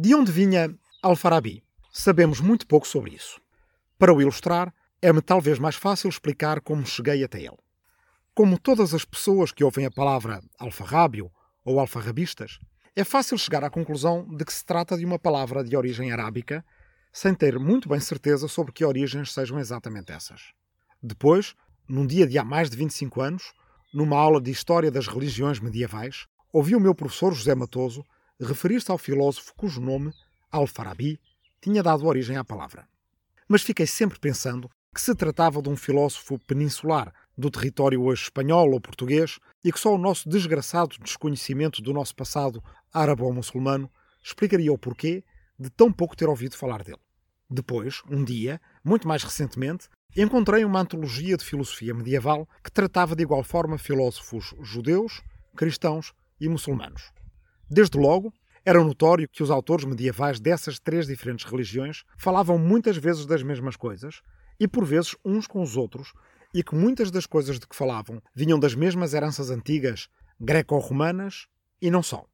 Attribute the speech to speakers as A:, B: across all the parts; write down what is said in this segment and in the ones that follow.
A: De onde vinha Al-Farabi? Sabemos muito pouco sobre isso. Para o ilustrar, é-me talvez mais fácil explicar como cheguei até ele. Como todas as pessoas que ouvem a palavra alfarrábio ou alfarrabistas, é fácil chegar à conclusão de que se trata de uma palavra de origem arábica, sem ter muito bem certeza sobre que origens sejam exatamente essas. Depois, num dia de há mais de 25 anos, numa aula de História das Religiões Medievais, ouvi o meu professor José Matoso referir-se ao filósofo cujo nome, Al-Farabi, tinha dado origem à palavra. Mas fiquei sempre pensando que se tratava de um filósofo peninsular, do território hoje espanhol ou português, e que só o nosso desgraçado desconhecimento do nosso passado árabe ou muçulmano explicaria o porquê de tão pouco ter ouvido falar dele. Depois, um dia, muito mais recentemente, encontrei uma antologia de filosofia medieval que tratava de igual forma filósofos judeus, cristãos e muçulmanos. Desde logo, era notório que os autores medievais dessas três diferentes religiões falavam muitas vezes das mesmas coisas e por vezes uns com os outros, e que muitas das coisas de que falavam vinham das mesmas heranças antigas, greco-romanas e não só.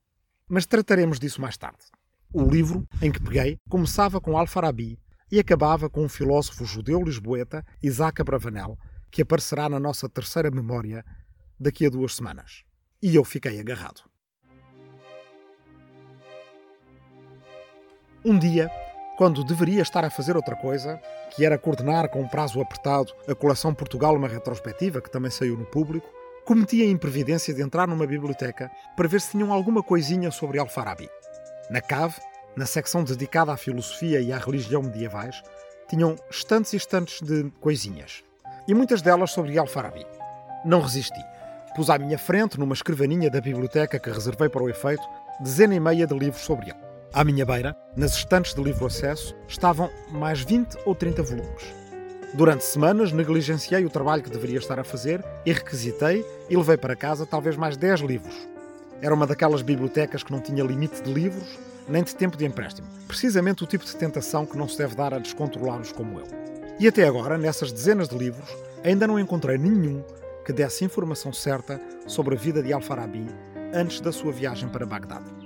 A: Mas trataremos disso mais tarde. O livro em que peguei começava com Al-Farabi e acabava com um filósofo judeu lisboeta, Isaac Abravanel, que aparecerá na nossa terceira memória daqui a duas semanas. E eu fiquei agarrado. Um dia, quando deveria estar a fazer outra coisa, que era coordenar com um prazo apertado a coleção Portugal uma retrospectiva, que também saiu no público, cometi a imprevidência de entrar numa biblioteca para ver se tinham alguma coisinha sobre Al-Farabi. Na cave, na secção dedicada à filosofia e à religião medievais, tinham estantes e estantes de coisinhas. E muitas delas sobre Al-Farabi. Não resisti. Pus à minha frente, numa escrivaninha da biblioteca que reservei para o efeito, dezena e meia de livros sobre ele. À minha beira, nas estantes de livre acesso, estavam mais 20 ou 30 volumes. Durante semanas negligenciei o trabalho que deveria estar a fazer e requisitei e levei para casa talvez mais 10 livros. Era uma daquelas bibliotecas que não tinha limite de livros nem de tempo de empréstimo. Precisamente o tipo de tentação que não se deve dar a descontrolados como eu. E até agora, nessas dezenas de livros, ainda não encontrei nenhum que desse informação certa sobre a vida de Al-Farabi antes da sua viagem para Bagdade.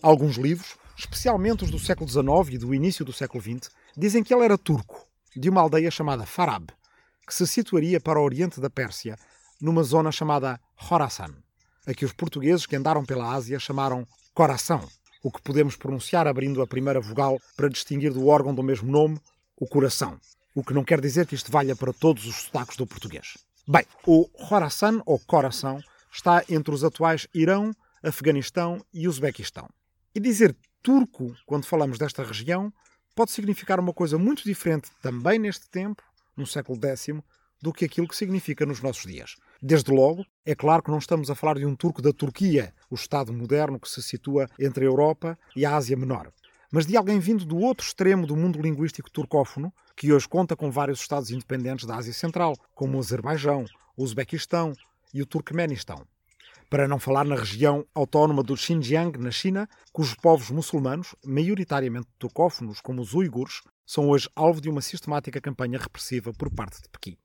A: Alguns livros, especialmente os do século XIX e do início do século XX, dizem que ele era turco, de uma aldeia chamada Farab, que se situaria para o oriente da Pérsia, numa zona chamada Khorasan, a que os portugueses que andaram pela Ásia chamaram coração, o que podemos pronunciar abrindo a primeira vogal para distinguir do órgão do mesmo nome, o coração, o que não quer dizer que isto valha para todos os sotaques do português. Bem, o Khorasan ou coração está entre os atuais Irão, Afeganistão e Uzbequistão. E dizer turco, quando falamos desta região, pode significar uma coisa muito diferente também neste tempo, no século X, do que aquilo que significa nos nossos dias. Desde logo, é claro que não estamos a falar de um turco da Turquia, o Estado moderno que se situa entre a Europa e a Ásia Menor, mas de alguém vindo do outro extremo do mundo linguístico turcófono, que hoje conta com vários Estados independentes da Ásia Central, como o Azerbaijão, o Uzbequistão e o Turcomenistão para não falar na região autónoma do Xinjiang, na China, cujos povos muçulmanos, maioritariamente turcófonos, como os uigures, são hoje alvo de uma sistemática campanha repressiva por parte de Pequim.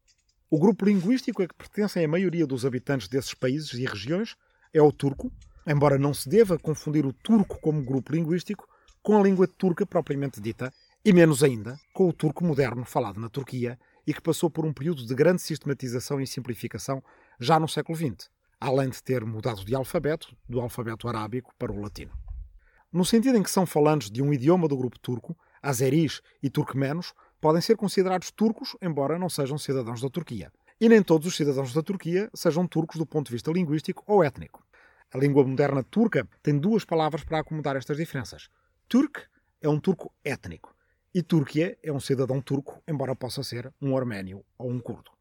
A: O grupo linguístico a que pertencem a maioria dos habitantes desses países e regiões é o turco, embora não se deva confundir o turco como grupo linguístico com a língua turca propriamente dita, e menos ainda com o turco moderno falado na Turquia e que passou por um período de grande sistematização e simplificação já no século XX além de ter mudado de alfabeto, do alfabeto arábico para o latino. No sentido em que são falantes de um idioma do grupo turco, azeris e turcomenos podem ser considerados turcos, embora não sejam cidadãos da Turquia. E nem todos os cidadãos da Turquia sejam turcos do ponto de vista linguístico ou étnico. A língua moderna turca tem duas palavras para acomodar estas diferenças. Turk é um turco étnico e Turquia é um cidadão turco, embora possa ser um arménio ou um curdo.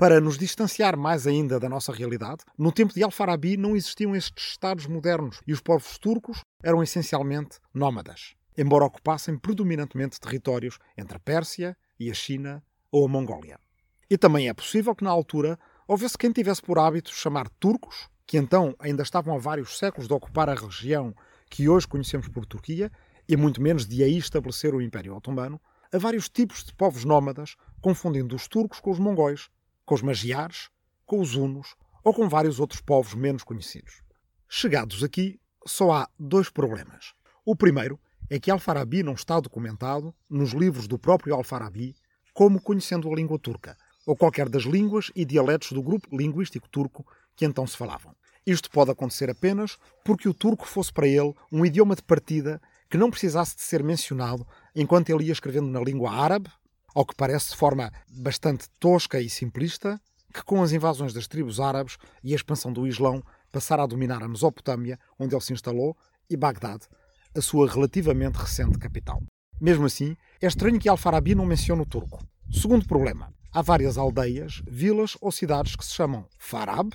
A: Para nos distanciar mais ainda da nossa realidade, no tempo de Al-Farabi não existiam estes estados modernos e os povos turcos eram essencialmente nómadas, embora ocupassem predominantemente territórios entre a Pérsia e a China ou a Mongólia. E também é possível que na altura houvesse quem tivesse por hábito chamar turcos, que então ainda estavam há vários séculos de ocupar a região que hoje conhecemos por Turquia, e muito menos de aí estabelecer o Império Otomano, a vários tipos de povos nómadas, confundindo os turcos com os mongóis, com os magiares, com os hunos ou com vários outros povos menos conhecidos. Chegados aqui, só há dois problemas. O primeiro é que Al-Farabi não está documentado nos livros do próprio Al-Farabi como conhecendo a língua turca, ou qualquer das línguas e dialetos do grupo linguístico turco que então se falavam. Isto pode acontecer apenas porque o turco fosse para ele um idioma de partida que não precisasse de ser mencionado enquanto ele ia escrevendo na língua árabe, ao que parece de forma bastante tosca e simplista, que com as invasões das tribos árabes e a expansão do Islão passara a dominar a Mesopotâmia, onde ele se instalou, e Bagdade, a sua relativamente recente capital. Mesmo assim, é estranho que Al-Farabi não mencione o turco. Segundo problema, há várias aldeias, vilas ou cidades que se chamam Farab,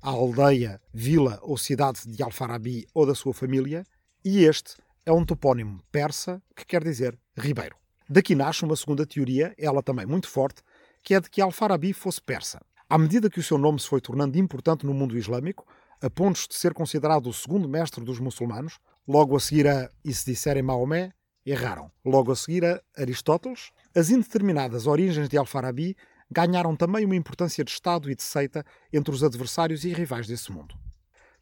A: a aldeia, vila ou cidade de Al-Farabi ou da sua família, e este é um topónimo persa que quer dizer ribeiro. Daqui nasce uma segunda teoria, ela também muito forte, que é de que Al-Farabi fosse persa. À medida que o seu nome se foi tornando importante no mundo islâmico, a pontos de ser considerado o segundo mestre dos muçulmanos, logo a seguir a, e se disserem Maomé, erraram. Logo a seguir a Aristóteles, as indeterminadas origens de Al-Farabi ganharam também uma importância de Estado e de seita entre os adversários e rivais desse mundo.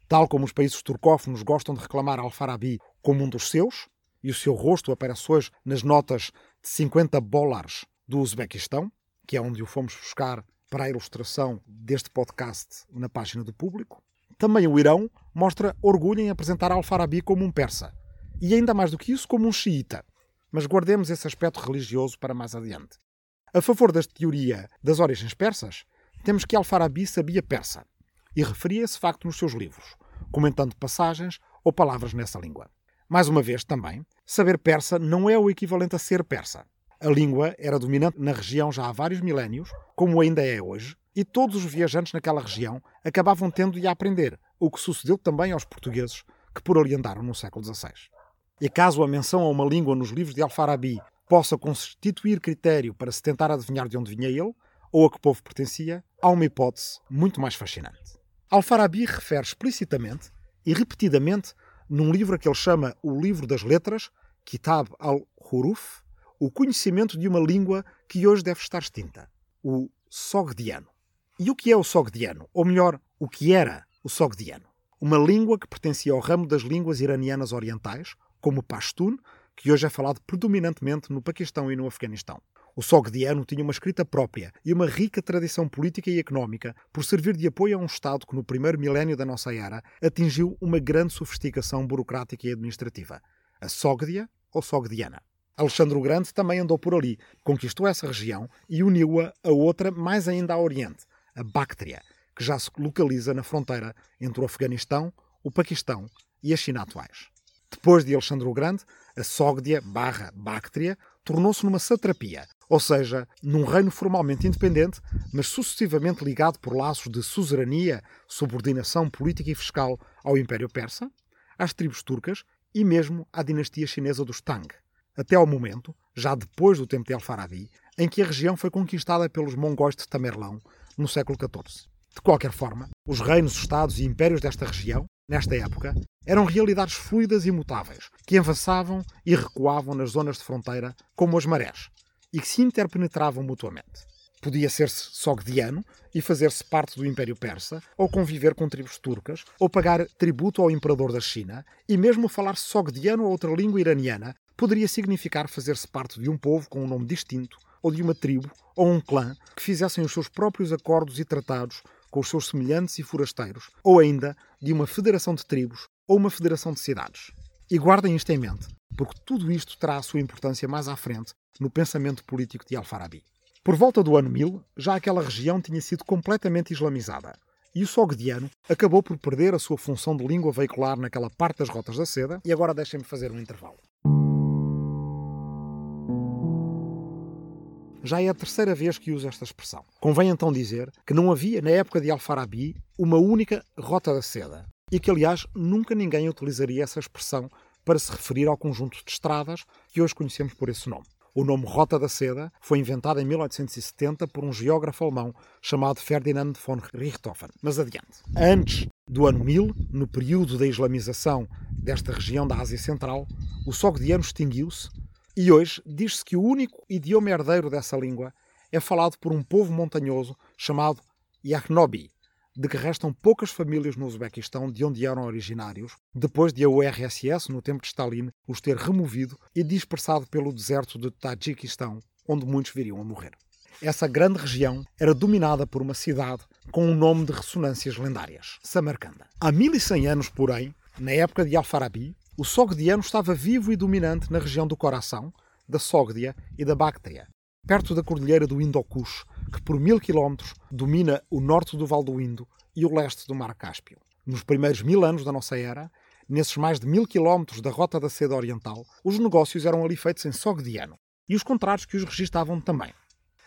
A: Tal como os países turcófonos gostam de reclamar Al-Farabi como um dos seus, e o seu rosto aparece hoje nas notas de 50 dólares do Uzbequistão, que é onde o fomos buscar para a ilustração deste podcast na página do público, também o Irão mostra orgulho em apresentar Al-Farabi como um persa, e ainda mais do que isso, como um xiita. Mas guardemos esse aspecto religioso para mais adiante. A favor desta teoria das origens persas, temos que Al-Farabi sabia persa e referia esse facto nos seus livros, comentando passagens ou palavras nessa língua. Mais uma vez, também, saber persa não é o equivalente a ser persa. A língua era dominante na região já há vários milénios, como ainda é hoje, e todos os viajantes naquela região acabavam tendo de aprender, o que sucedeu também aos portugueses que por ali andaram no século XVI. E caso a menção a uma língua nos livros de Alfarabi possa constituir critério para se tentar adivinhar de onde vinha ele, ou a que povo pertencia, há uma hipótese muito mais fascinante. Alfarabi refere explicitamente e repetidamente num livro que ele chama o Livro das Letras, Kitab al-Huruf, o conhecimento de uma língua que hoje deve estar extinta, o Sogdiano. E o que é o Sogdiano? Ou melhor, o que era o Sogdiano? Uma língua que pertencia ao ramo das línguas iranianas orientais, como o Pashtun, que hoje é falado predominantemente no Paquistão e no Afeganistão. O Sogdiano tinha uma escrita própria e uma rica tradição política e económica por servir de apoio a um Estado que, no primeiro milénio da nossa era, atingiu uma grande sofisticação burocrática e administrativa. A Sogdia ou Sogdiana. Alexandre o Grande também andou por ali, conquistou essa região e uniu-a a outra mais ainda a oriente, a Bactria, que já se localiza na fronteira entre o Afeganistão, o Paquistão e a China atuais. Depois de Alexandre o Grande, a Sogdia barra Bactria tornou-se numa satrapia, ou seja, num reino formalmente independente, mas sucessivamente ligado por laços de suzerania, subordinação política e fiscal ao Império Persa, às tribos turcas e mesmo à dinastia chinesa dos Tang, até ao momento, já depois do tempo de Al-Farabi, em que a região foi conquistada pelos mongóis de Tamerlão, no século XIV. De qualquer forma, os reinos, estados e impérios desta região, nesta época, eram realidades fluidas e mutáveis, que avançavam e recuavam nas zonas de fronteira como as marés, e que se interpenetravam mutuamente. Podia ser-se sogdiano e fazer-se parte do Império Persa, ou conviver com tribos turcas, ou pagar tributo ao imperador da China, e mesmo falar sogdiano ou outra língua iraniana poderia significar fazer-se parte de um povo com um nome distinto ou de uma tribo ou um clã que fizessem os seus próprios acordos e tratados com os seus semelhantes e forasteiros, ou ainda de uma federação de tribos ou uma federação de cidades. E guardem isto em mente, porque tudo isto terá a sua importância mais à frente no pensamento político de Al-Farabi. Por volta do ano 1000, já aquela região tinha sido completamente islamizada, e o sogdiano acabou por perder a sua função de língua veicular naquela parte das rotas da seda, e agora deixem-me fazer um intervalo. Já é a terceira vez que uso esta expressão. Convém então dizer que não havia, na época de Al-Farabi, uma única rota da seda e que, aliás, nunca ninguém utilizaria essa expressão para se referir ao conjunto de estradas que hoje conhecemos por esse nome. O nome Rota da Seda foi inventado em 1870 por um geógrafo alemão chamado Ferdinand von Richthofen. Mas adiante. Antes do ano 1000, no período da islamização desta região da Ásia Central, o sogdiano extinguiu-se e hoje diz-se que o único idioma herdeiro dessa língua é falado por um povo montanhoso chamado Yahnobi, de que restam poucas famílias no Uzbequistão de onde eram originários, depois de a URSS, no tempo de Stalin, os ter removido e dispersado pelo deserto de Tajiquistão, onde muitos viriam a morrer. Essa grande região era dominada por uma cidade com um nome de ressonâncias lendárias, Samarcanda. Há 1100 anos, porém, na época de Al-Farabi, o Sogdiano estava vivo e dominante na região do Coração, da Sogdia e da Bactria, perto da cordilheira do Indo-Kush, que por mil quilómetros domina o norte do Val do Indo e o leste do Mar Cáspio. Nos primeiros mil anos da nossa era, nesses mais de mil quilómetros da Rota da Seda Oriental, os negócios eram ali feitos em Sogdiano e os contratos que os registavam também.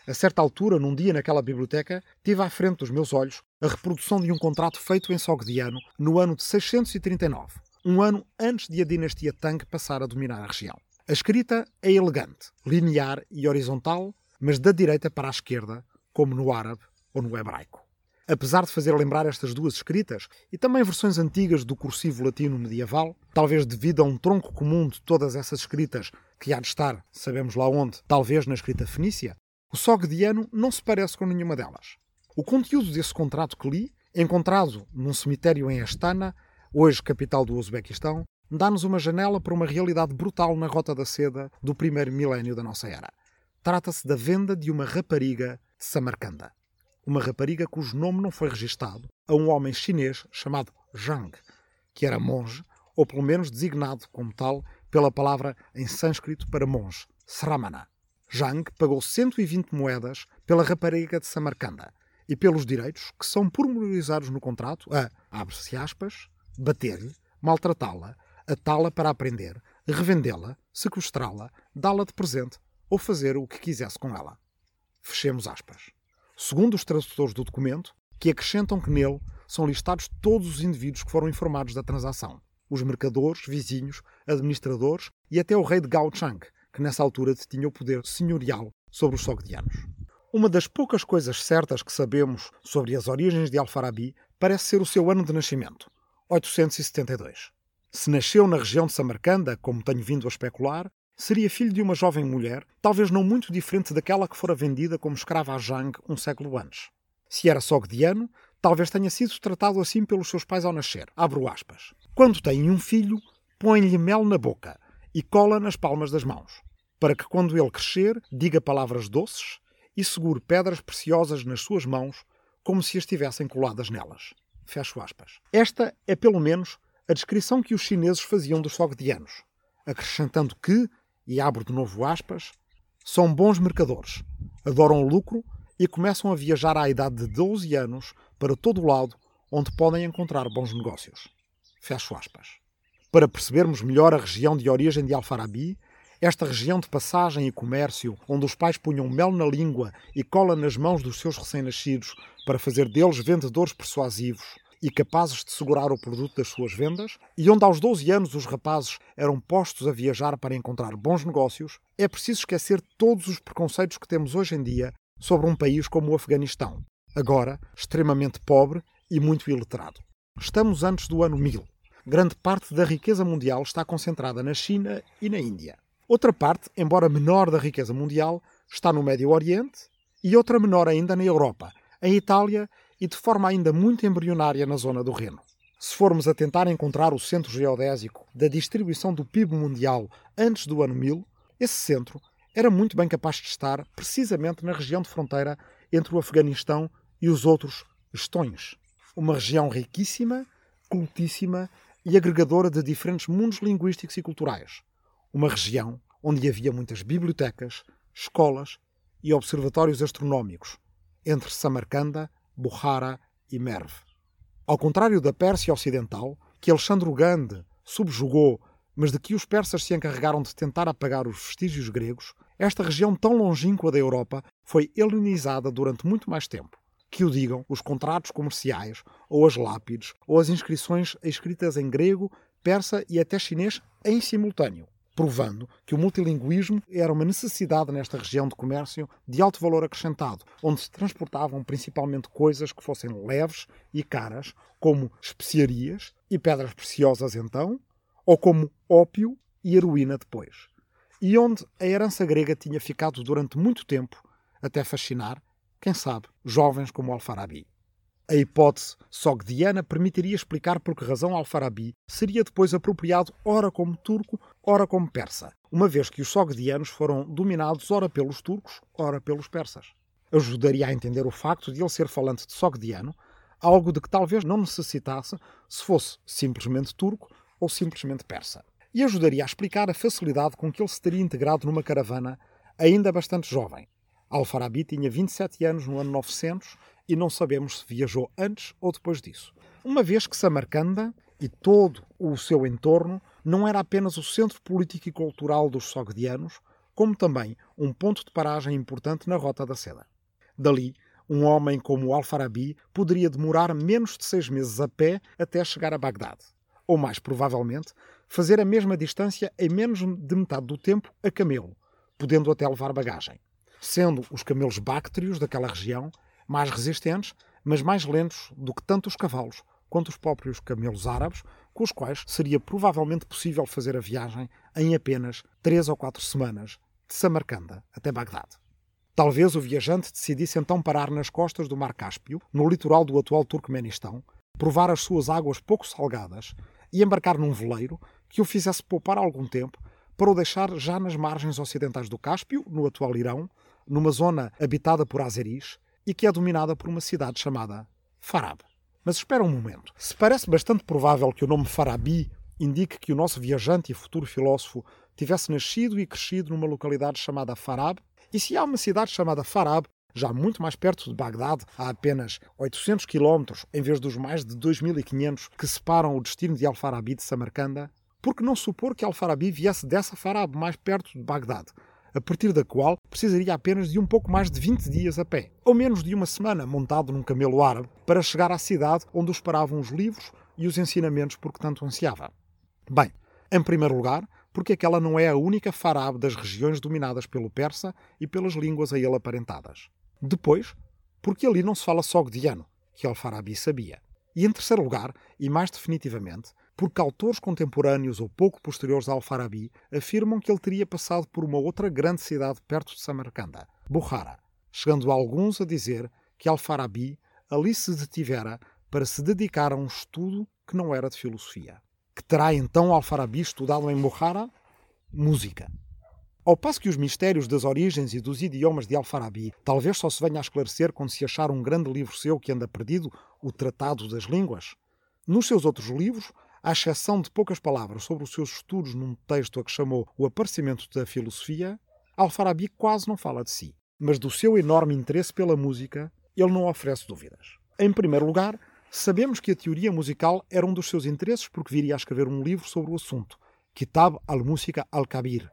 A: A certa altura, num dia naquela biblioteca, tive à frente dos meus olhos a reprodução de um contrato feito em Sogdiano no ano de 639, um ano antes de a dinastia Tang passar a dominar a região. A escrita é elegante, linear e horizontal, mas da direita para a esquerda, como no árabe ou no hebraico. Apesar de fazer lembrar estas duas escritas, e também versões antigas do cursivo latino medieval, talvez devido a um tronco comum de todas essas escritas, que há de estar, sabemos lá onde, talvez na escrita fenícia, o sogdiano não se parece com nenhuma delas. O conteúdo desse contrato que li, encontrado num cemitério em Astana, hoje capital do Uzbequistão, dá-nos uma janela para uma realidade brutal na Rota da Seda do primeiro milénio da nossa era. Trata-se da venda de uma rapariga de Samarcanda. Uma rapariga cujo nome não foi registado a um homem chinês chamado Zhang, que era monge, ou pelo menos designado como tal pela palavra em sânscrito para monge, Sramana. Zhang pagou 120 moedas pela rapariga de Samarcanda e pelos direitos que são pormenorizados no contrato a, abre-se aspas, bater-lhe, maltratá-la, atá-la para aprender, revendê-la, sequestrá-la, dá-la de presente ou fazer o que quisesse com ela. Fechemos aspas. Segundo os tradutores do documento, que acrescentam que nele são listados todos os indivíduos que foram informados da transação. Os mercadores, vizinhos, administradores e até o rei de Gao Chang, que nessa altura detinha o poder senhorial sobre os sogdianos. Uma das poucas coisas certas que sabemos sobre as origens de Al-Farabi parece ser o seu ano de nascimento, 872. Se nasceu na região de Samarcanda, como tenho vindo a especular, seria filho de uma jovem mulher, talvez não muito diferente daquela que fora vendida como escrava a Zhang um século antes. Se era sogdiano, talvez tenha sido tratado assim pelos seus pais ao nascer. Abro aspas. Quando têm um filho, põem-lhe mel na boca e cola nas palmas das mãos, para que quando ele crescer, diga palavras doces e segure pedras preciosas nas suas mãos, como se estivessem coladas nelas. Fecho aspas. Esta é, pelo menos, a descrição que os chineses faziam dos sogdianos, acrescentando que, e abro de novo aspas, são bons mercadores, adoram o lucro e começam a viajar à idade de 12 anos para todo o lado onde podem encontrar bons negócios. Fecho aspas. Para percebermos melhor a região de origem de Alfarabi, esta região de passagem e comércio, onde os pais punham mel na língua e cola nas mãos dos seus recém-nascidos para fazer deles vendedores persuasivos, e capazes de segurar o produto das suas vendas, e onde aos 12 anos os rapazes eram postos a viajar para encontrar bons negócios, é preciso esquecer todos os preconceitos que temos hoje em dia sobre um país como o Afeganistão, agora extremamente pobre e muito iletrado. Estamos antes do ano 1000. Grande parte da riqueza mundial está concentrada na China e na Índia. Outra parte, embora menor da riqueza mundial, está no Médio Oriente e outra menor ainda na Europa, em Itália e de forma ainda muito embrionária na zona do Reno. Se formos a tentar encontrar o centro geodésico da distribuição do PIB mundial antes do ano 1000, esse centro era muito bem capaz de estar precisamente na região de fronteira entre o Afeganistão e os outros estões. Uma região riquíssima, cultíssima e agregadora de diferentes mundos linguísticos e culturais. Uma região onde havia muitas bibliotecas, escolas e observatórios astronómicos, entre Samarcanda Bukhara e Merv. Ao contrário da Pérsia Ocidental, que Alexandre o Grande subjugou, mas de que os persas se encarregaram de tentar apagar os vestígios gregos, esta região tão longínqua da Europa foi helenizada durante muito mais tempo. Que o digam os contratos comerciais, ou as lápides, ou as inscrições escritas em grego, persa e até chinês em simultâneo provando que o multilinguismo era uma necessidade nesta região de comércio de alto valor acrescentado, onde se transportavam principalmente coisas que fossem leves e caras, como especiarias e pedras preciosas então, ou como ópio e heroína depois. E onde a herança grega tinha ficado durante muito tempo, até fascinar, quem sabe, jovens como Al-Farabi. A hipótese sogdiana permitiria explicar por que razão Al-Farabi seria depois apropriado ora como turco, ora como persa, uma vez que os sogdianos foram dominados ora pelos turcos, ora pelos persas. Ajudaria a entender o facto de ele ser falante de sogdiano, algo de que talvez não necessitasse se fosse simplesmente turco ou simplesmente persa. E ajudaria a explicar a facilidade com que ele se teria integrado numa caravana ainda bastante jovem. Al-Farabi tinha 27 anos no ano 900 e não sabemos se viajou antes ou depois disso. Uma vez que Samarcanda e todo o seu entorno não era apenas o centro político e cultural dos sogdianos, como também um ponto de paragem importante na Rota da Seda. Dali, um homem como Al-Farabi poderia demorar menos de seis meses a pé até chegar a Bagdade. Ou, mais provavelmente, fazer a mesma distância em menos de metade do tempo a camelo, podendo até levar bagagem. Sendo os camelos báctrios daquela região mais resistentes, mas mais lentos do que tanto os cavalos quanto os próprios camelos árabes, com os quais seria provavelmente possível fazer a viagem em apenas três ou quatro semanas, de Samarcanda até Bagdade. Talvez o viajante decidisse então parar nas costas do Mar Cáspio, no litoral do atual Turcomenistão, provar as suas águas pouco salgadas e embarcar num veleiro que o fizesse poupar algum tempo para o deixar já nas margens ocidentais do Cáspio, no atual Irão, numa zona habitada por azeris, e que é dominada por uma cidade chamada Farab. Mas espera um momento. Se parece bastante provável que o nome Farabi indique que o nosso viajante e futuro filósofo tivesse nascido e crescido numa localidade chamada Farab, e se há uma cidade chamada Farab, já muito mais perto de Bagdade, a apenas 800 quilómetros em vez dos mais de 2.500 que separam o destino de Al-Farabi de Samarcanda, por que não supor que Al-Farabi viesse dessa Farab mais perto de Bagdade, a partir da qual precisaria apenas de um pouco mais de 20 dias a pé, ou menos de uma semana montado num camelo árabe, para chegar à cidade onde o esperavam os livros e os ensinamentos por que tanto ansiava. Bem, em primeiro lugar, porque aquela não é a única Farab das regiões dominadas pelo persa e pelas línguas a ele aparentadas. Depois, porque ali não se fala só godiano, que Al-Farabi sabia. E em terceiro lugar, e mais definitivamente, porque autores contemporâneos ou pouco posteriores a Al-Farabi afirmam que ele teria passado por uma outra grande cidade perto de Samarcanda, Bukhara, chegando alguns a dizer que Al-Farabi ali se detivera para se dedicar a um estudo que não era de filosofia. Que terá então Al-Farabi estudado em Bukhara? Música. Ao passo que os mistérios das origens e dos idiomas de Al-Farabi talvez só se venha a esclarecer quando se achar um grande livro seu que anda perdido, o Tratado das Línguas, nos seus outros livros à exceção de poucas palavras sobre os seus estudos num texto a que chamou O Aparecimento da Filosofia, Al-Farabi quase não fala de si, mas do seu enorme interesse pela música ele não oferece dúvidas. Em primeiro lugar, sabemos que a teoria musical era um dos seus interesses porque viria a escrever um livro sobre o assunto, Kitab al-Música al-Kabir,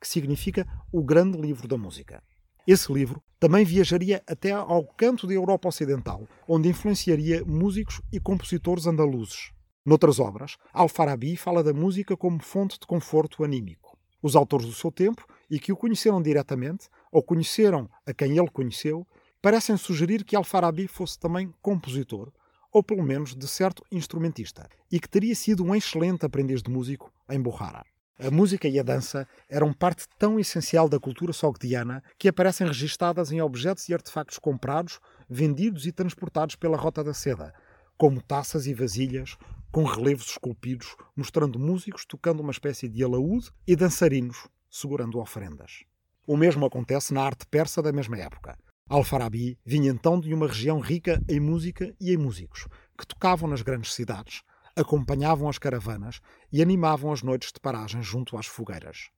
A: que significa o grande livro da música. Esse livro também viajaria até ao canto da Europa Ocidental, onde influenciaria músicos e compositores andaluzes. Noutras obras, Al-Farabi fala da música como fonte de conforto anímico. Os autores do seu tempo, e que o conheceram diretamente, ou conheceram a quem ele conheceu, parecem sugerir que Al-Farabi fosse também compositor, ou pelo menos de certo instrumentista, e que teria sido um excelente aprendiz de músico em Bukhara. A música e a dança eram parte tão essencial da cultura sogdiana que aparecem registadas em objetos e artefactos comprados, vendidos e transportados pela Rota da Seda, como taças e vasilhas, com relevos esculpidos mostrando músicos tocando uma espécie de alaúde e dançarinos segurando oferendas. O mesmo acontece na arte persa da mesma época. Al-Farabi vinha então de uma região rica em música e em músicos, que tocavam nas grandes cidades, acompanhavam as caravanas e animavam as noites de paragem junto às fogueiras.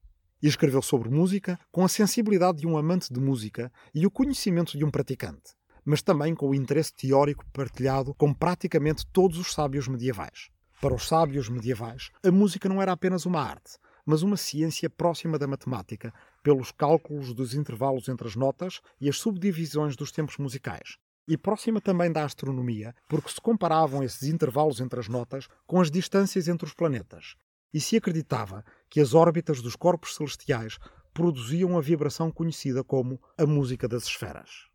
A: E escreveu sobre música com a sensibilidade de um amante de música e o conhecimento de um praticante mas também com o interesse teórico partilhado com praticamente todos os sábios medievais. Para os sábios medievais, a música não era apenas uma arte, mas uma ciência próxima da matemática, pelos cálculos dos intervalos entre as notas e as subdivisões dos tempos musicais. E próxima também da astronomia, porque se comparavam esses intervalos entre as notas com as distâncias entre os planetas. E se acreditava que as órbitas dos corpos celestiais produziam a vibração conhecida como a música das esferas.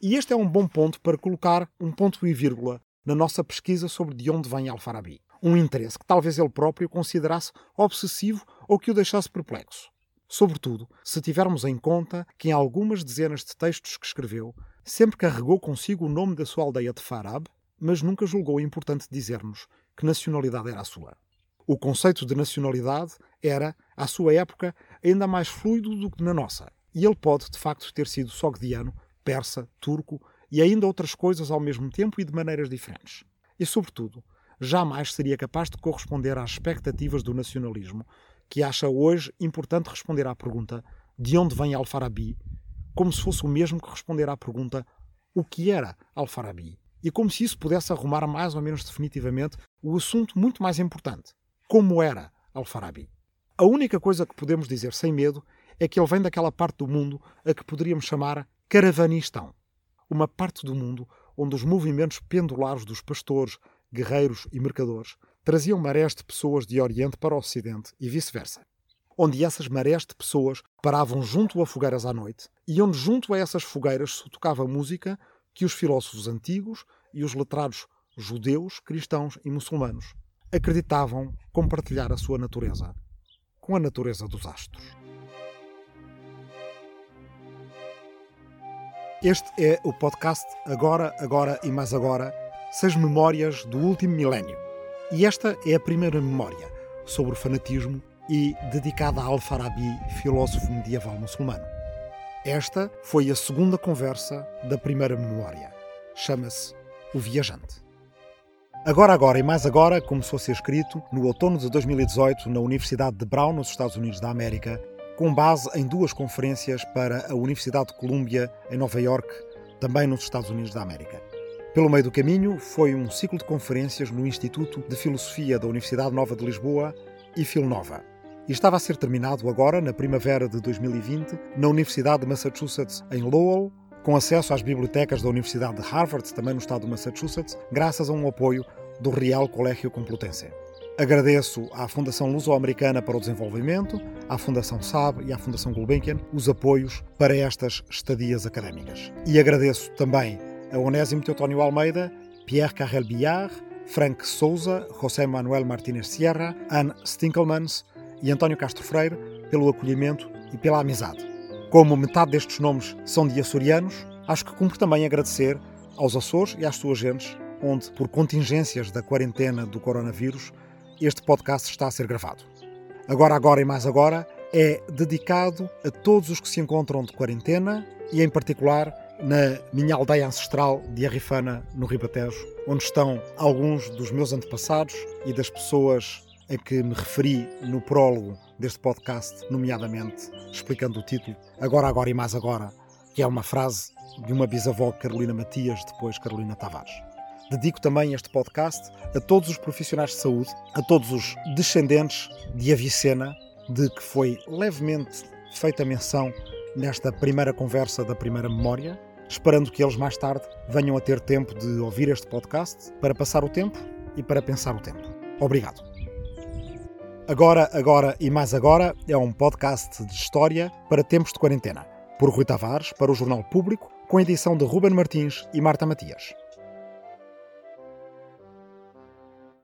A: E este é um bom ponto para colocar um ponto e vírgula na nossa pesquisa sobre de onde vem Al-Farabi. Um interesse que talvez ele próprio considerasse obsessivo ou que o deixasse perplexo. Sobretudo, se tivermos em conta que em algumas dezenas de textos que escreveu, sempre carregou consigo o nome da sua aldeia de Farab, mas nunca julgou importante dizer-nos que nacionalidade era a sua. O conceito de nacionalidade era, à sua época, ainda mais fluido do que na nossa, e ele pode, de facto, ter sido sogdiano, persa, turco e ainda outras coisas ao mesmo tempo e de maneiras diferentes. E, sobretudo, jamais seria capaz de corresponder às expectativas do nacionalismo, que acha hoje importante responder à pergunta de onde vem Al-Farabi, como se fosse o mesmo que responder à pergunta o que era Al-Farabi, e como se isso pudesse arrumar mais ou menos definitivamente o assunto muito mais importante: como era Al-Farabi. A única coisa que podemos dizer sem medo é que ele vem daquela parte do mundo a que poderíamos chamar Caravanistão, uma parte do mundo onde os movimentos pendulares dos pastores, guerreiros e mercadores traziam marés de pessoas de Oriente para o Ocidente e vice-versa. Onde essas marés de pessoas paravam junto a fogueiras à noite e onde junto a essas fogueiras se tocava música que os filósofos antigos e os letrados judeus, cristãos e muçulmanos acreditavam compartilhar a sua natureza com a natureza dos astros. Este é o podcast Agora, Agora e Mais Agora, seis memórias do último milénio. E esta é a primeira memória sobre o fanatismo e dedicada a Al-Farabi, filósofo medieval muçulmano. Esta foi a segunda conversa da primeira memória. Chama-se O Viajante. Agora, agora e mais agora começou a ser escrito no outono de 2018 na Universidade de Brown, nos Estados Unidos da América, com base em duas conferências para a Universidade de Columbia, em Nova York, também nos Estados Unidos da América. Pelo meio do caminho, foi um ciclo de conferências no Instituto de Filosofia da Universidade Nova de Lisboa e Filnova. E estava a ser terminado agora, na primavera de 2020, na Universidade de Massachusetts, em Lowell, com acesso às bibliotecas da Universidade de Harvard, também no estado de Massachusetts, graças a um apoio do Real Colégio Complutense. Agradeço à Fundação Luso-Americana para o Desenvolvimento, à Fundação SAB e à Fundação Gulbenkian os apoios para estas estadias académicas. E agradeço também a Onésimo Teotónio Almeida, Pierre Carrel Billard, Frank Souza, José Manuel Martínez Sierra, Anne Stinkelmans e António Castro Freire pelo acolhimento e pela amizade. Como metade destes nomes são de açorianos, acho que cumpre também agradecer aos Açores e às suas gentes, onde, por contingências da quarentena do coronavírus, este podcast está a ser gravado. Agora, agora e mais agora é dedicado a todos os que se encontram de quarentena e, em particular, na minha aldeia ancestral de Arrifana, no Ribatejo, onde estão alguns dos meus antepassados e das pessoas a que me referi no prólogo deste podcast, nomeadamente explicando o título Agora, Agora e Mais Agora, que é uma frase de uma bisavó Carolina Matias, depois Carolina Tavares. Dedico também este podcast a todos os profissionais de saúde, a todos os descendentes de Avicena, de que foi levemente feita menção nesta primeira conversa da primeira memória, esperando que eles mais tarde venham a ter tempo de ouvir este podcast para passar o tempo e para pensar o tempo. Obrigado. Agora, Agora e Mais Agora é um podcast de história para tempos de quarentena, por Rui Tavares, para o Jornal Público, com edição de Ruben Martins e Marta Matias.